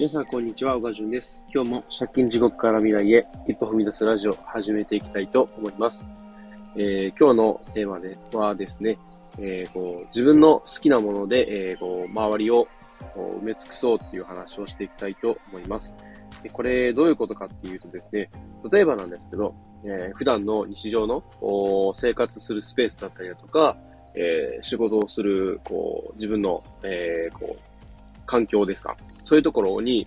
皆さん、こんにちは。小川淳です。今日も借金地獄から未来へ一歩踏み出すラジオを始めていきたいと思います。えー、今日のテーマではですね、えー、こう自分の好きなもので、えー、こう周りを埋め尽くそうっていう話をしていきたいと思います。でこれ、どういうことかっていうとですね、例えばなんですけど、えー、普段の日常の生活するスペースだったりだとか、えー、仕事をする、こう、自分の、えー、こう、環境ですか？そういうところに、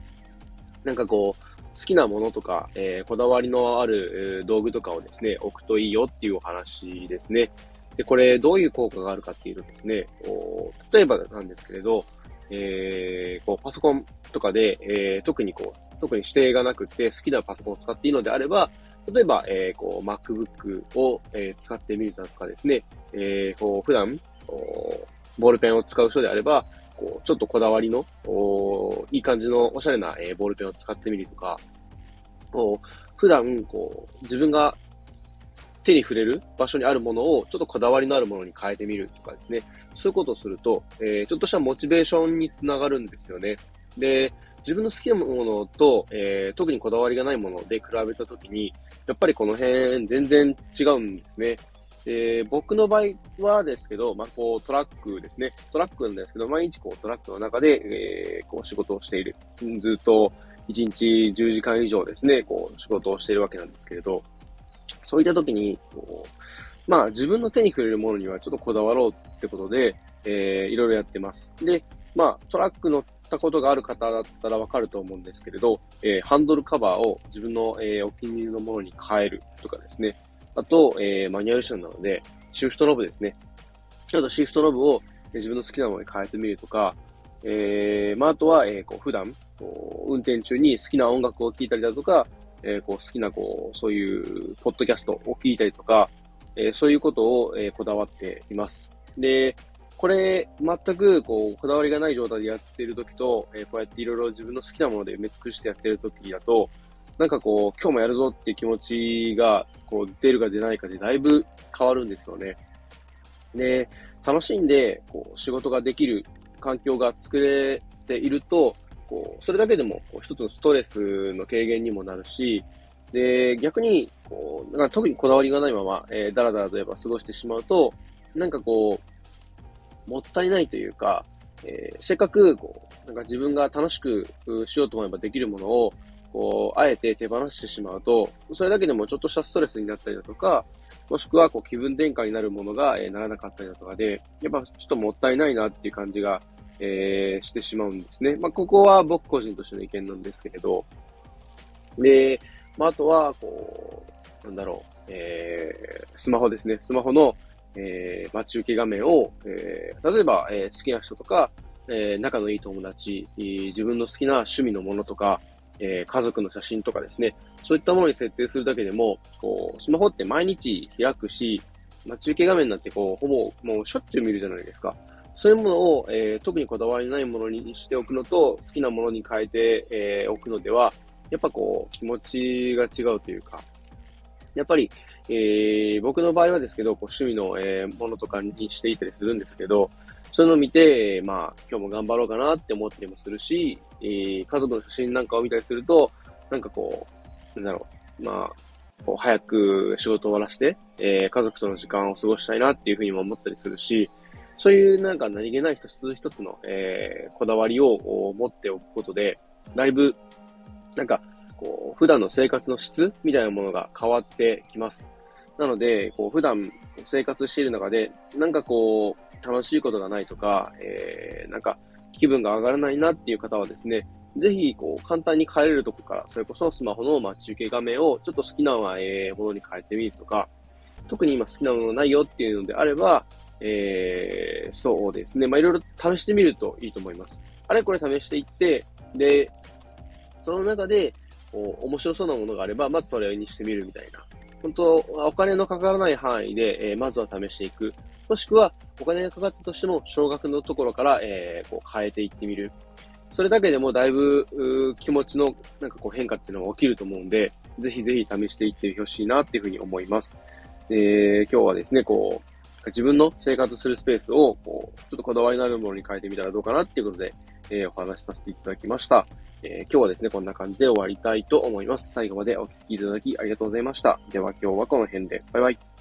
なんかこう、好きなものとか、えー、こだわりのある、道具とかをですね、置くといいよっていうお話ですね。で、これどういう効果があるかっていうとですね、お例えばなんですけれど、えー、こうパソコンとかで、えー、特にこう、特に指定がなくて好きなパソコンを使っていいのであれば、例えば、えー、こう、MacBook を、えー、使ってみるとかですね、えー、こう、普段、ボールペンを使う人であれば、こう、ちょっとこだわりの、おいい感じのおしゃれな、えー、ボールペンを使ってみるとか、こう普段、こう、自分が手に触れる場所にあるものをちょっとこだわりのあるものに変えてみるとかですね。そういうことをすると、えー、ちょっとしたモチベーションにつながるんですよね。で、自分の好きなものと、えー、特にこだわりがないもので比べたときに、やっぱりこの辺全然違うんですね。で、僕の場合はですけど、まあ、こう、トラックですね。トラックなんですけど、毎日こう、トラックの中で、えー、こう、仕事をしている。ずっと、1日10時間以上ですね、こう、仕事をしているわけなんですけれど、そういった時に、こう、まあ、自分の手に触れるものにはちょっとこだわろうってことで、えー、いろいろやってます。で、まあ、トラック乗ったことがある方だったらわかると思うんですけれど、えー、ハンドルカバーを自分の、えー、お気に入りのものに変えるとかですね。あと、えー、マニュアル車なので、シフトノブですね。ちょっとシフトノブを自分の好きなものに変えてみるとか、えー、まあ、あとは、えー、こう、普段、こう、運転中に好きな音楽を聴いたりだとか、えー、こう、好きな、こう、そういう、ポッドキャストを聞いたりとか、えー、そういうことを、えー、こだわっています。で、これ、全く、こう、こだわりがない状態でやっているときと、えー、こうやっていろいろ自分の好きなもので埋め尽くしてやっているときだと、なんかこう、今日もやるぞっていう気持ちが、こう、出るか出ないかでだいぶ変わるんですよね。で、楽しんで、こう、仕事ができる環境が作れていると、こう、それだけでも、こう、一つのストレスの軽減にもなるし、で、逆に、こう、なんか特にこだわりがないまま、えー、だらだらとやっぱ過ごしてしまうと、なんかこう、もったいないというか、えー、せっかく、こう、なんか自分が楽しくしようと思えばできるものを、こう、あえて手放してしまうと、それだけでもちょっとしたストレスになったりだとか、もしくはこう気分転換になるものが、えー、ならなかったりだとかで、やっぱちょっともったいないなっていう感じが、えー、してしまうんですね。まあ、ここは僕個人としての意見なんですけれど、で、まあ、あとは、こう、なんだろう、えー、スマホですね。スマホの、えー、待ち受け画面を、えー、例えば、えー、好きな人とか、えー、仲のいい友達、自分の好きな趣味のものとか、えー、家族の写真とかですね、そういったものに設定するだけでも、こう、スマホって毎日開くし、待ち受け画面なんてこう、ほぼもうしょっちゅう見るじゃないですか。そういうものを、えー、特にこだわりないものにしておくのと、好きなものに変えて、えー、おくのでは、やっぱこう、気持ちが違うというか、やっぱり、えー、僕の場合はですけど、こう趣味の、えー、ものとかにしていたりするんですけど、そういうのを見て、まあ、今日も頑張ろうかなって思ったりもするし、えー、家族の写真なんかを見たりすると、なんかこう、なんだろう、まあ、こう早く仕事を終わらせて、えー、家族との時間を過ごしたいなっていうふうにも思ったりするし、そういうなんか何気ない一つ一つの、えー、こだわりを持っておくことで、だいぶ、なんか、こう、普段の生活の質みたいなものが変わってきます。なので、こう、普段生活している中で、なんかこう、楽しいことがないとか、えー、なんか気分が上がらないなっていう方はですね、ぜひ、こう、簡単に変えれるとこから、それこそスマホの待ち受け画面をちょっと好きな、ものに変えてみるとか、特に今好きなものないよっていうのであれば、えー、そうですね。まあ、いろいろ試してみるといいと思います。あれこれ試していって、で、その中で、こう、面白そうなものがあれば、まずそれにしてみるみたいな。本当、お金のかからない範囲で、えー、まずは試していく。もしくは、お金がかかったとしても、少額のところから、えー、こう変えていってみる。それだけでもだいぶ、気持ちのなんかこう変化っていうのが起きると思うんで、ぜひぜひ試していってほしいなっていうふうに思います。えー、今日はですね、こう、自分の生活するスペースを、こう、ちょっとこだわりのあるものに変えてみたらどうかなっていうことで、えー、お話しさせていただきました。えー、今日はですね、こんな感じで終わりたいと思います。最後までお聴きいただきありがとうございました。では今日はこの辺で。バイバイ。